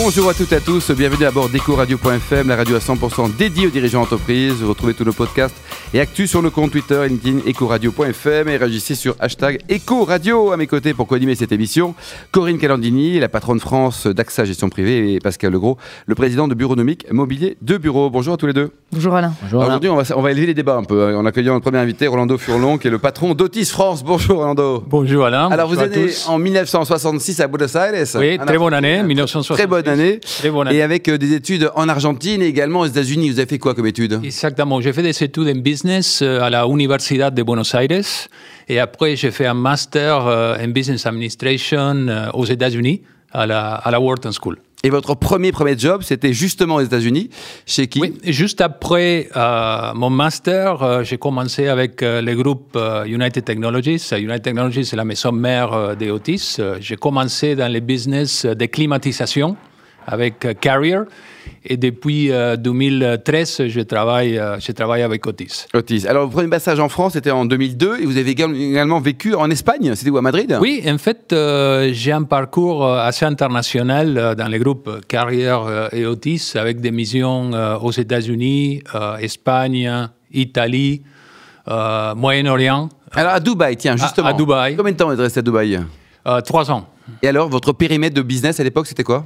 Bonjour à toutes et à tous, bienvenue à bord d'EcoRadio.fm, la radio à 100% dédiée aux dirigeants d'entreprise. Vous retrouvez tous nos podcasts et actus sur nos comptes Twitter et LinkedIn EcoRadio.fm et réagissez sur hashtag EcoRadio. À mes côtés pour co-animer cette émission, Corinne Calandini, la patronne France d'AXA Gestion Privée et Pascal Legros, le président de Bureaunomique Mobilier de Bureau. Bonjour à tous les deux. Bonjour Alain. Aujourd'hui, on va, on va élever les débats un peu hein, en accueillant notre premier invité, Rolando Furlon, qui est le patron d'Otis France. Bonjour Rolando. Bonjour Alain. Alors vous êtes en 1966 à Buenos Aires. Oui, très bonne année, Argentine. 1966. Très bonne année. Très bonne année. Et avec euh, des études en Argentine et également aux États-Unis. Vous avez fait quoi comme études Exactement. J'ai fait des études en business euh, à la Universidad de Buenos Aires. Et après, j'ai fait un master euh, en business administration aux États-Unis à la, à la Wharton School. Et votre premier premier job, c'était justement aux États-Unis. Chez qui? Oui, juste après euh, mon master, euh, j'ai commencé avec euh, le groupe United Technologies. United Technologies, c'est la maison mère euh, de Otis. J'ai commencé dans le business de climatisation avec euh, Carrier. Et depuis euh, 2013, je travaille, euh, je travaille avec Otis. Otis. Alors, votre premier passage en France, c'était en 2002 et vous avez également- vécu en Espagne. C'était où à Madrid? Oui, en fait, euh, j'ai un parcours euh, assez international euh, dans les groupes Carrier euh, et Otis avec des missions euh, aux États-Unis, euh, Espagne, Italie, euh, Moyen-Orient. Alors, à Dubaï, tiens, justement. à Dubaï. Combien de temps vous êtes resté à Dubaï? Euh, trois ans. Et alors, votre périmètre de business à l'époque, c'était quoi?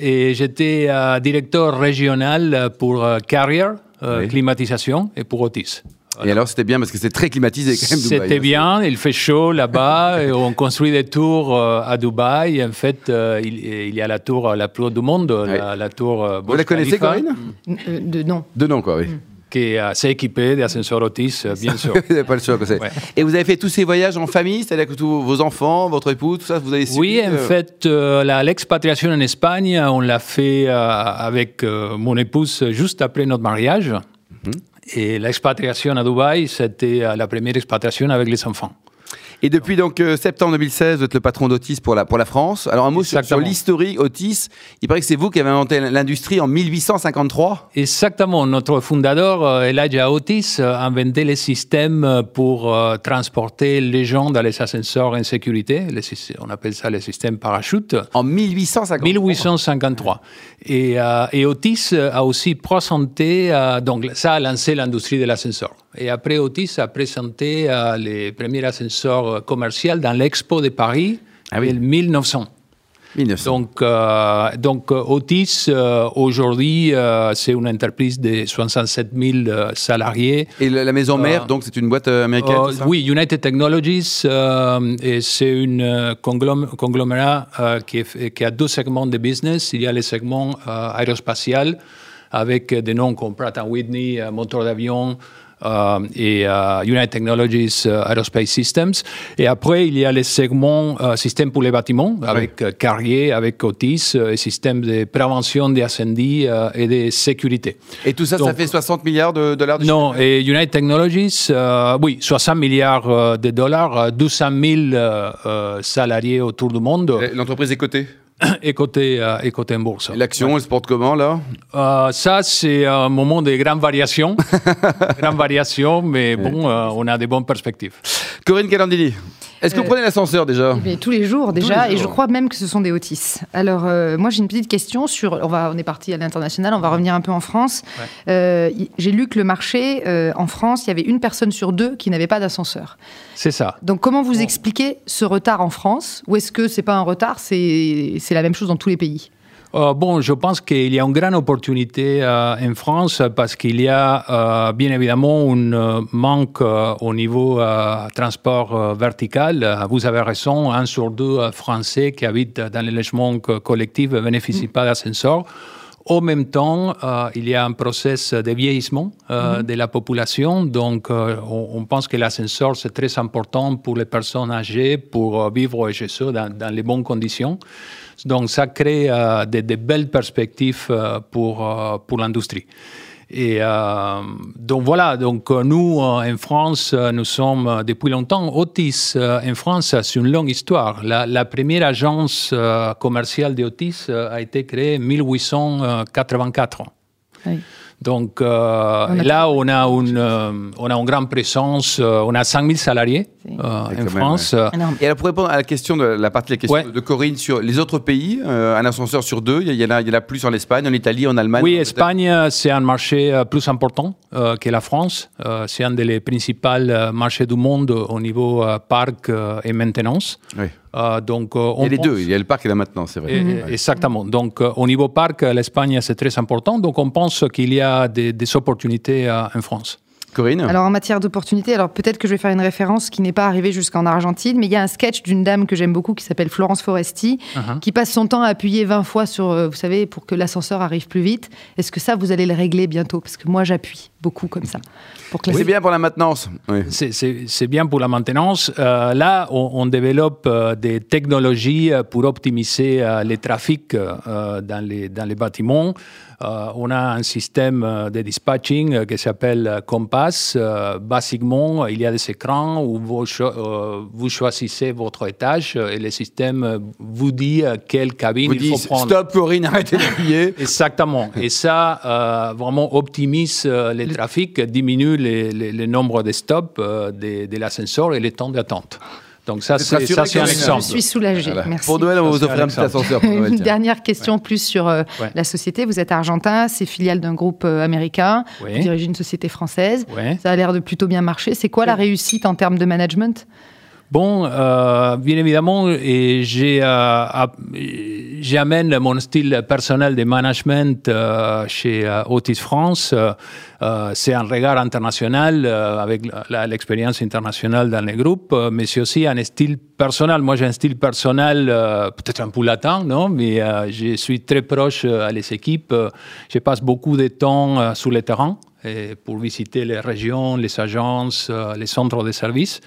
Et j'étais euh, directeur régional pour euh, Carrier, euh, Oui. climatisation, et pour Otis. Et alors, c'était bien parce que c'est très climatisé quand même, Dubaï. hein. C'était bien, il fait chaud là-bas, et on construit des tours euh, à Dubaï. En fait, euh, il, il y a la tour la plus haute du monde, la, la tour euh, Vous la connaissez, Khalifa, Corinne? Euh, de, non. De nom, quoi, oui. Qui est assez équipée d'ascenseurs Otis, bien sûr. Pas le choix. Ouais. Et vous avez fait tous ces voyages en famille, c'est-à-dire que tous vos enfants, votre époux, tout ça, vous avez suivi Oui, en euh, fait, euh, l'expatriation en Espagne, on l'a fait euh, avec mon épouse juste après notre mariage. Mhm. Et l'expatriation à Dubaï, c'était la première expatriation avec les enfants. Et depuis donc euh, septembre 2016, vous êtes le patron d'Otis pour la, pour la France. Alors un mot sur, sur l'historique Otis. Il paraît que c'est vous qui avez inventé l'industrie en 1853. Exactement. Notre fondateur, euh, Elijah Otis, euh, a inventé les systèmes euh, pour euh, transporter les gens dans les ascenseurs en sécurité. Les on appelle ça les systèmes parachutes. En 1853. 1853. Et, euh, et Otis a aussi présenté, euh, donc ça a lancé l'industrie de l'ascenseur. Et après, Otis a présenté euh, les premiers ascenseurs euh, commerciaux dans l'Expo de Paris Ah oui. en 1900. 1900. Donc, euh, donc euh, Otis, euh, aujourd'hui, c'est une entreprise de 67 000 euh, salariés. Et la, la maison mère, donc c'est une boîte américaine ça? oui, United Technologies, et c'est une conglom- conglomérat qui, est- qui a deux segments de business. Il y a le segment aérospatial avec des noms comme Pratt Whitney, moteur d'avion, et euh, United Technologies euh, Aerospace Systems. Et après, il y a les segments euh, systèmes pour les bâtiments, avec euh, Carrier, avec Otis, euh, et systèmes de prévention des incendies euh, et de sécurité. Et tout ça, ça fait 60 milliards de dollars de Non, et United Technologies, euh, oui, 60 milliards euh, de dollars, euh, 200 000 euh, euh, salariés autour du monde. L'entreprise est cotée? et côté, euh, et côté en bourse. L'action, elle se porte comment là? Euh, ça, c'est un moment de grande variation, grande variation, mais bon, euh, on a des bonnes perspectives. Corinne Calandini, est-ce que vous Euh, prenez l'ascenseur déjà? Eh bien, tous les jours déjà, les et je crois même que ce sont des Otis. Alors, euh, moi, j'ai une petite question sur. On, va, on est parti à l'international, on va revenir un peu en France. Euh, j'ai lu que le marché, euh, en France, il y avait une personne sur deux qui n'avait pas d'ascenseur. C'est ça. Donc, comment vous expliquez ce retard en France? Ou est-ce que c'est pas un retard, c'est c'est la même chose dans tous les pays? Euh, bon, je pense qu'il y a une grande opportunité euh, en France parce qu'il y a euh, bien évidemment un manque au niveau transport vertical. Vous avez raison, un sur deux Français qui habitent dans les logements co- collectifs ne bénéficient pas d'ascenseur. En même temps, euh, il y a un process de vieillissement euh, de la population. Donc, euh, on, on pense que l'ascenseur, c'est très important pour les personnes âgées, pour vivre chez eux dans, dans les bonnes conditions. Donc, ça crée euh, de, de belles perspectives euh, pour, euh, pour l'industrie. Et euh, donc voilà, donc nous en France, nous sommes depuis longtemps. Otis en France, c'est une longue histoire. La, la première agence commerciale d'Otis a été créée en 1884. Oui. Donc là, on a, une, on a une grande présence, on a 5000 salariés en France. Et alors, pour répondre à la question de la partie de la question de Corinne sur les autres pays, un ascenseur sur deux, il y, en a, il y en a plus en Espagne, en Italie, en Allemagne Oui, Espagne, c'est un marché plus important que la France. c'est un des principaux marchés du monde au niveau parc et maintenance. Oui. Donc, il y a les deux, il y a le parc et la maintenance, c'est vrai. Exactement. Donc, au niveau parc, l'Espagne, c'est très important. Donc, on pense qu'il y a des, des opportunités en France. Corinne Alors en matière d'opportunités, alors peut-être que je vais faire une référence qui n'est pas arrivée jusqu'en Argentine, mais il y a un sketch d'une dame que j'aime beaucoup qui s'appelle Florence Foresti, uh-huh. qui passe son temps à appuyer 20 fois sur, euh, vous savez, pour que l'ascenseur arrive plus vite. Est-ce que ça, vous allez le régler bientôt? Parce que moi, j'appuie beaucoup comme ça. C'est bien pour la maintenance. C'est bien pour la maintenance. Euh, là, on, développe euh, des technologies pour optimiser les trafics dans, les, dans les bâtiments. on a un système de dispatching qui s'appelle Compass. Basiquement, il y a des écrans où vous, vous, choisissez votre étage et le système vous dit quelle cabine il faut prendre. Stop, Corinne, arrêtez d'appuyer. Exactement. Et ça, vraiment optimise les trafics, diminue le nombre de stops euh, de, l'ascenseur et les temps d'attente. Donc ça, c'est un exemple. Je suis soulagée, merci. Pour Noël, on vous offre un petit ascenseur. Une dernière question plus sur euh, la société. Vous êtes argentin, c'est filiale d'un groupe euh, américain, vous dirigez une société française. Ça a l'air de plutôt bien marcher. C'est quoi la réussite en termes de management? Bon, euh, bien évidemment, j'ai, euh, j'amène mon style personnel de management euh, chez Otis France. C'est un regard international avec l'expérience internationale dans les groupes, mais c'est aussi un style personnel. Moi, j'ai un style personnel peut-être un peu latin, non Mais je suis très proche à les équipes. Je passe beaucoup de temps sur le terrain pour visiter les régions, les agences, les centres de services.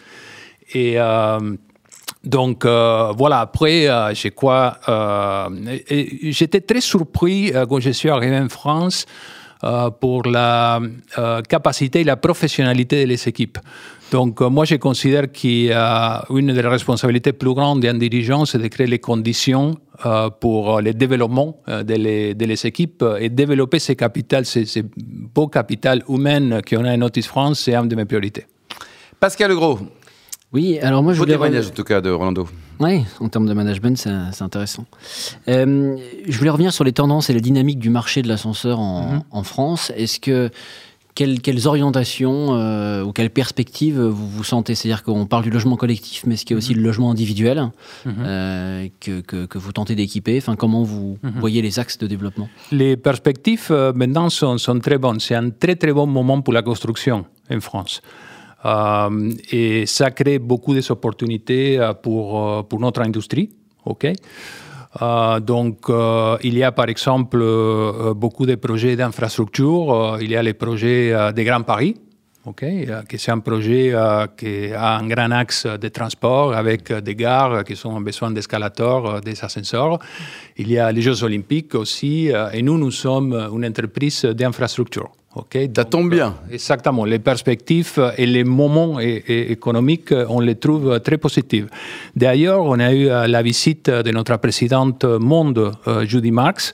Et euh, donc euh, voilà, après, euh, j'ai quoi J'étais très surpris quand je suis arrivé en France pour la capacité et la professionnalité des équipes. Donc moi, je considère qu'une des responsabilités plus grandes d'un dirigeant, c'est de créer les conditions pour le développement de les, équipes et développer ces capitales, ces, ces beaux capital humain qu'on a en Notice France, c'est une de mes priorités. Pascal Legros, oui, alors moi je voulais. témoignage en tout cas de Rolando. Oui, en termes de management, c'est intéressant. Euh, je voulais revenir sur les tendances et la dynamique du marché de l'ascenseur en, mhm. France. Est-ce que quelles, orientations euh, ou quelles perspectives vous vous sentez? C'est-à-dire qu'on parle du logement collectif, mais est-ce qu'il y a aussi mhm. le logement individuel mhm. euh, que, que, vous tentez d'équiper? Enfin, Comment vous voyez les axes de développement? Les perspectives maintenant sont, sont très bonnes. C'est un très très bon moment pour la construction en France. Euh, et ça crée beaucoup d'opportunités euh, pour, euh, pour notre industrie. ok? Donc, il y a par exemple beaucoup de projets d'infrastructure. il y a les projets de Grand Paris, okay, qui c'est un projet qui a un grand axe de transport avec des gares qui ont besoin d'escalators, des ascenseurs. Il y a les Jeux Olympiques aussi. et nous, nous sommes une entreprise d'infrastructure. Okay, ça tombe bien. Euh, exactement. Les perspectives et les moments économiques, on les trouve très positifs. D'ailleurs, on a eu euh, la visite de notre présidente monde, euh, Judy Marx,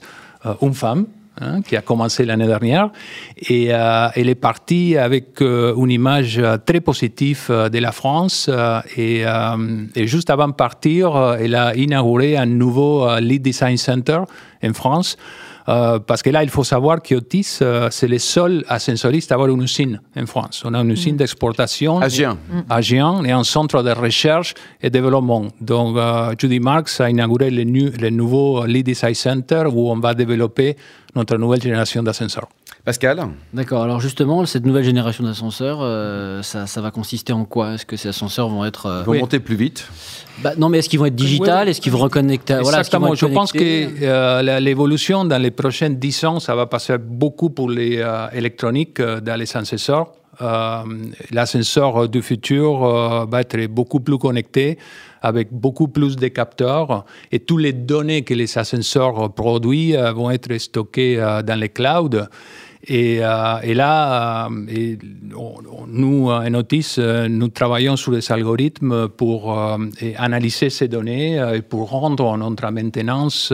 une femme, hein, qui a commencé l'année dernière, et elle est partie avec une image très positive de la France. Et, et, juste avant de partir, elle a inauguré un nouveau Lead Design Center en France. Euh, parce que là, il faut savoir qu'Otis, euh, c'est le seul ascensoriste à avoir une usine en France. On a une usine mm. d'exportation. À Gien. À Gien, et un centre de recherche et développement. Donc, euh, Judy Marx a inauguré le, le nouveau Lead Design Center où on va développer notre nouvelle génération d'ascenseurs. Pascal D'accord. Alors justement, cette nouvelle génération d'ascenseurs, euh, ça, va consister en quoi? Est-ce que ces ascenseurs vont être... Euh, vont monter plus vite bah, Non, mais est-ce qu'ils vont être digital Est-ce qu'ils vont reconnecter Exactement. Je pense que euh, l'évolution dans les prochaines 10 ans, ça va passer beaucoup pour les électroniques dans les ascenseurs. L'ascenseur du futur va être beaucoup plus connecté avec beaucoup plus de capteurs et toutes les données que les ascenseurs produisent vont être stockées dans les clouds. Et, et là, et nous, en Otis, nous travaillons sur des algorithmes pour analyser ces données et pour rendre notre maintenance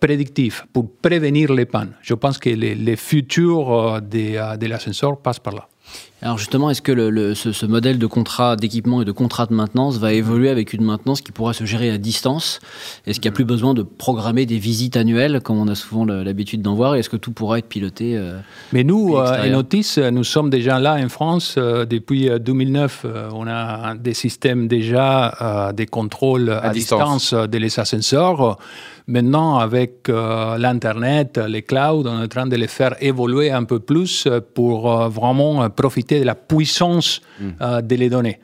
prédictive, pour prévenir les pannes. Je pense que les, les futurs de, de l'ascenseur passent par là. Alors justement, est-ce que le, ce, modèle de contrat d'équipement et de contrat de maintenance va évoluer avec une maintenance qui pourra se gérer à distance? Est-ce qu'il n'y a plus besoin de programmer des visites annuelles comme on a souvent l'habitude d'en voir? Est-ce que tout pourra être piloté euh, Mais nous, euh, Enotis, nous sommes déjà là en France euh, depuis 2009. on a des systèmes déjà des contrôles à, distance. de les ascenseurs. Maintenant, avec euh, l'Internet, les clouds, on est en train de les faire évoluer un peu plus pour euh, vraiment profiter de la puissance mm. euh, de les données.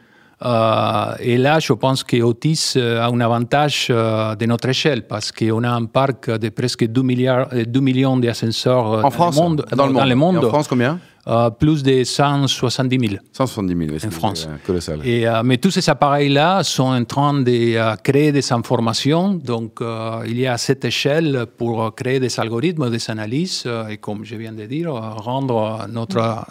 et là, je pense que Otis a un avantage de notre échelle parce qu'on a un parc de presque 2, milliards, 2 millions d'ascenseurs monde, dans, le monde. le monde. en France, combien? Euh, plus de 170 000. 170 000, oui, en France. Colossal. Et, euh, mais tous ces appareils-là sont en train de euh, créer des informations. Donc, il y a cette échelle pour créer des algorithmes, des analyses et, comme je viens de dire, rendre notre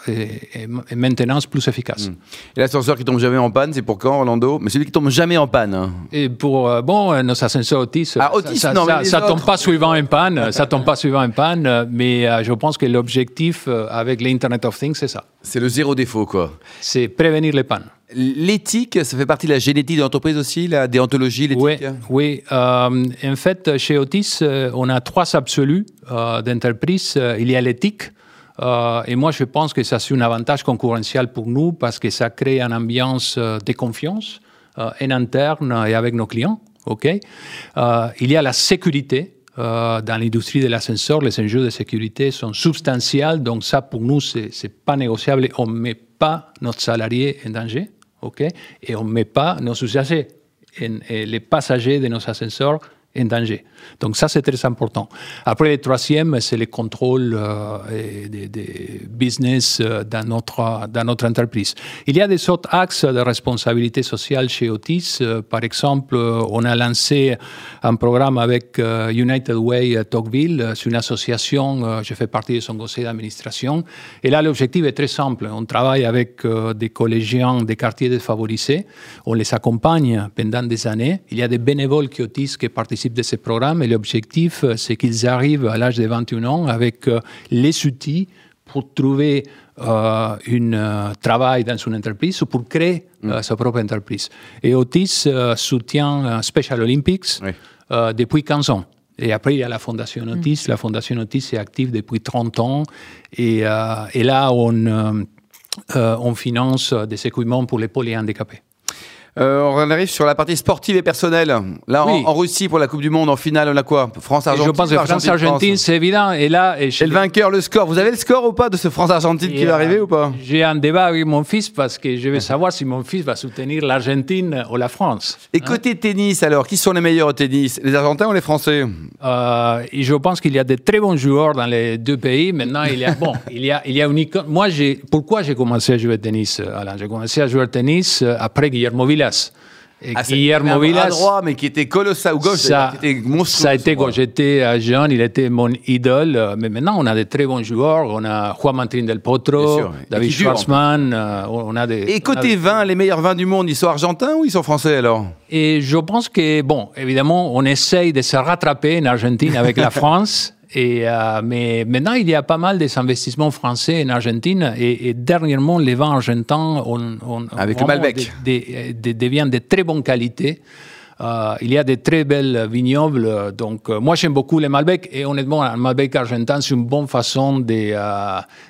maintenance plus efficace. Hmm. Et l'ascenseur qui tombe jamais en panne, c'est pour quand, Orlando? Mais celui qui tombe jamais en panne. Hein. Et pour, bon, nos ascenseurs Otis, ah, Otis ça, non, ça, tombe pas suivant en panne. ça tombe pas suivant en panne. Mais je pense que l'objectif avec l'Internet of Things, c'est ça. C'est le zéro défaut, quoi. C'est prévenir les pannes. L'éthique, ça fait partie de la génétique de l'entreprise aussi, la déontologie, l'éthique Oui, euh, en fait, chez Otis, euh, on a trois absolus euh, d'entreprise. Il y a l'éthique, et moi, je pense que ça, c'est un avantage concurrentiel pour nous parce que ça crée une ambiance de confiance en interne et avec nos clients. ok il y a la sécurité. Euh, dans l'industrie de l'ascenseur, les enjeux de sécurité sont substantiels. Donc ça, pour nous, ce n'est pas négociable. On ne met pas notre salarié en danger, et on ne met pas nos usagers, et les passagers de nos ascenseurs en danger. Donc ça, c'est très important. Après, le troisième, c'est le contrôle euh, des, business euh, dans, notre, dans entreprise. Il y a des autres axes de responsabilité sociale chez Otis. Euh, par exemple, on a lancé un programme avec United Way Tocqueville. C'est une association, je fais partie de son conseil d'administration. Et là, l'objectif est très simple. On travaille avec des collégiens des quartiers défavorisés. On les accompagne pendant des années. Il y a des bénévoles qui Otis qui participent de ces programmes et l'objectif, euh, c'est qu'ils arrivent à l'âge de 21 ans avec euh, les outils pour trouver euh, un travail dans une entreprise ou pour créer mm. sa propre entreprise. Et Otis soutient Special Olympics depuis 15 ans. Et après, il y a la Fondation mm. Otis. La Fondation Otis est active depuis 30 ans. Et, et là, on, on finance des équipements pour les polyhandicapés. Euh, on arrive sur la partie sportive et personnelle. Là, en, Russie, pour la Coupe du Monde, en finale, on a quoi? France-Argentine. Je pense que France-Argentine, c'est évident. Et là, et, le vainqueur, le score. Vous avez le score ou pas de ce France-Argentine qui va arriver ou pas? J'ai un débat avec mon fils parce que je veux savoir si mon fils va soutenir l'Argentine ou la France. Et côté tennis, alors, qui sont les meilleurs au tennis? Les Argentins ou les Français? Euh, Je pense qu'il y a de très bons joueurs dans les deux pays. Maintenant, il y a bon, il y a, il y a une Moi, j'ai pourquoi j'ai commencé à jouer au tennis, Alain? J'ai commencé à jouer au tennis euh, après Guillermo Villas. Et ah, Guillermo Villas. droit, mais qui était colossal ou gauche, ça, qui était monstrueux. Ça a été quand j'étais euh, jeune, il était mon idole. Euh, mais maintenant, on a des très bons joueurs. On a Juan Martín del Potro, David Schwartzmann. Euh, on a des, Et côté vin, les meilleurs vins du monde, ils sont argentins ou ils sont français alors? Et je pense que, bon, évidemment, on essaye de se rattraper en Argentine avec la France. Et, euh, mais maintenant, il y a pas mal des investissements français en Argentine et, dernièrement, les vins argentins Avec le Malbec. deviennent de très bonne qualité. Euh, il y a de très belles vignobles. Donc, euh, moi, j'aime beaucoup les Malbec. Et honnêtement, un Malbec argentin, c'est une bonne façon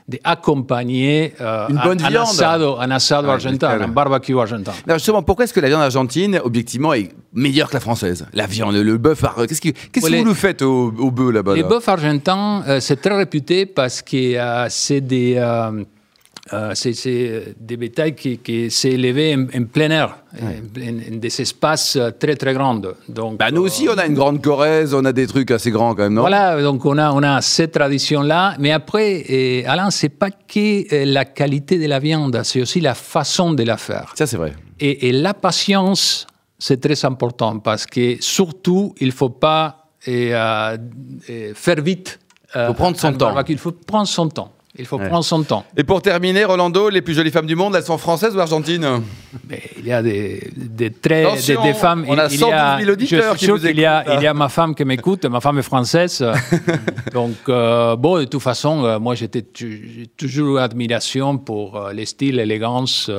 d'accompagner euh, une bonne un, viande. Assado, un assado argentin, un barbecue argentin. justement, pourquoi est-ce que la viande argentine, objectivement, est meilleure que la française? La viande, le bœuf, qu'est-ce que, qu'est-ce que vous nous faites au, au bœuf là-bas Les bœufs argentins, c'est très réputé parce que c'est des euh, c'est des bétails qui, qui s'est élevé en, plein air, en, des espaces très très grands. Donc, bah, nous aussi, on a une grande Corrèze, on a des trucs assez grands quand même, non? Voilà, donc on a, on a cette tradition-là. Mais après, et, Alain, c'est pas que euh, la qualité de la viande, c'est aussi la façon de la faire. Ça, c'est vrai. Et, la patience, c'est très important parce que surtout, il faut pas euh, faire vite Il faut prendre son temps. Il faut prendre son temps. Il faut prendre son temps. Et pour terminer, Rolando, les plus jolies femmes du monde, elles sont françaises ou argentines? Mais Il y a des, des très des, femmes. On a 112 000 auditeurs qui vous il y, a, il y a ma femme qui m'écoute, ma femme est française. Donc, euh, bon, de toute façon, euh, moi, j'étais toujours admiration pour euh, les styles, l'élégance.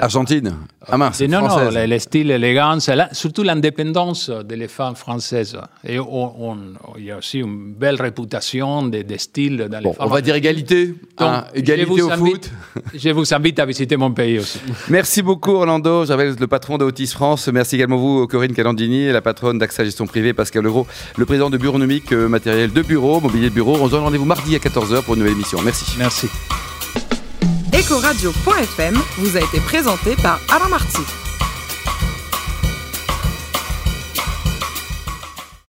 Argentine Ah mince, Non, non, les, styles, l'élégance, surtout l'indépendance des femmes françaises. Et on, il y a aussi une belle réputation des, styles dans les bon, On va dire égalité donc, égalité au foot. Je vous invite à visiter mon pays aussi. Merci beaucoup, Orlando. J'avais le patron de Otis France. Merci également vous, Corinne Calandini, la patronne d'AXA Gestion Privée, Pascal Leroux, le président de Bureaunomique, euh, matériel de bureau, mobilier de bureau. On se donne rendez-vous mardi à 14h pour une nouvelle émission. Merci. Merci. Ecoradio.fm vous a été présenté par Alain Marty.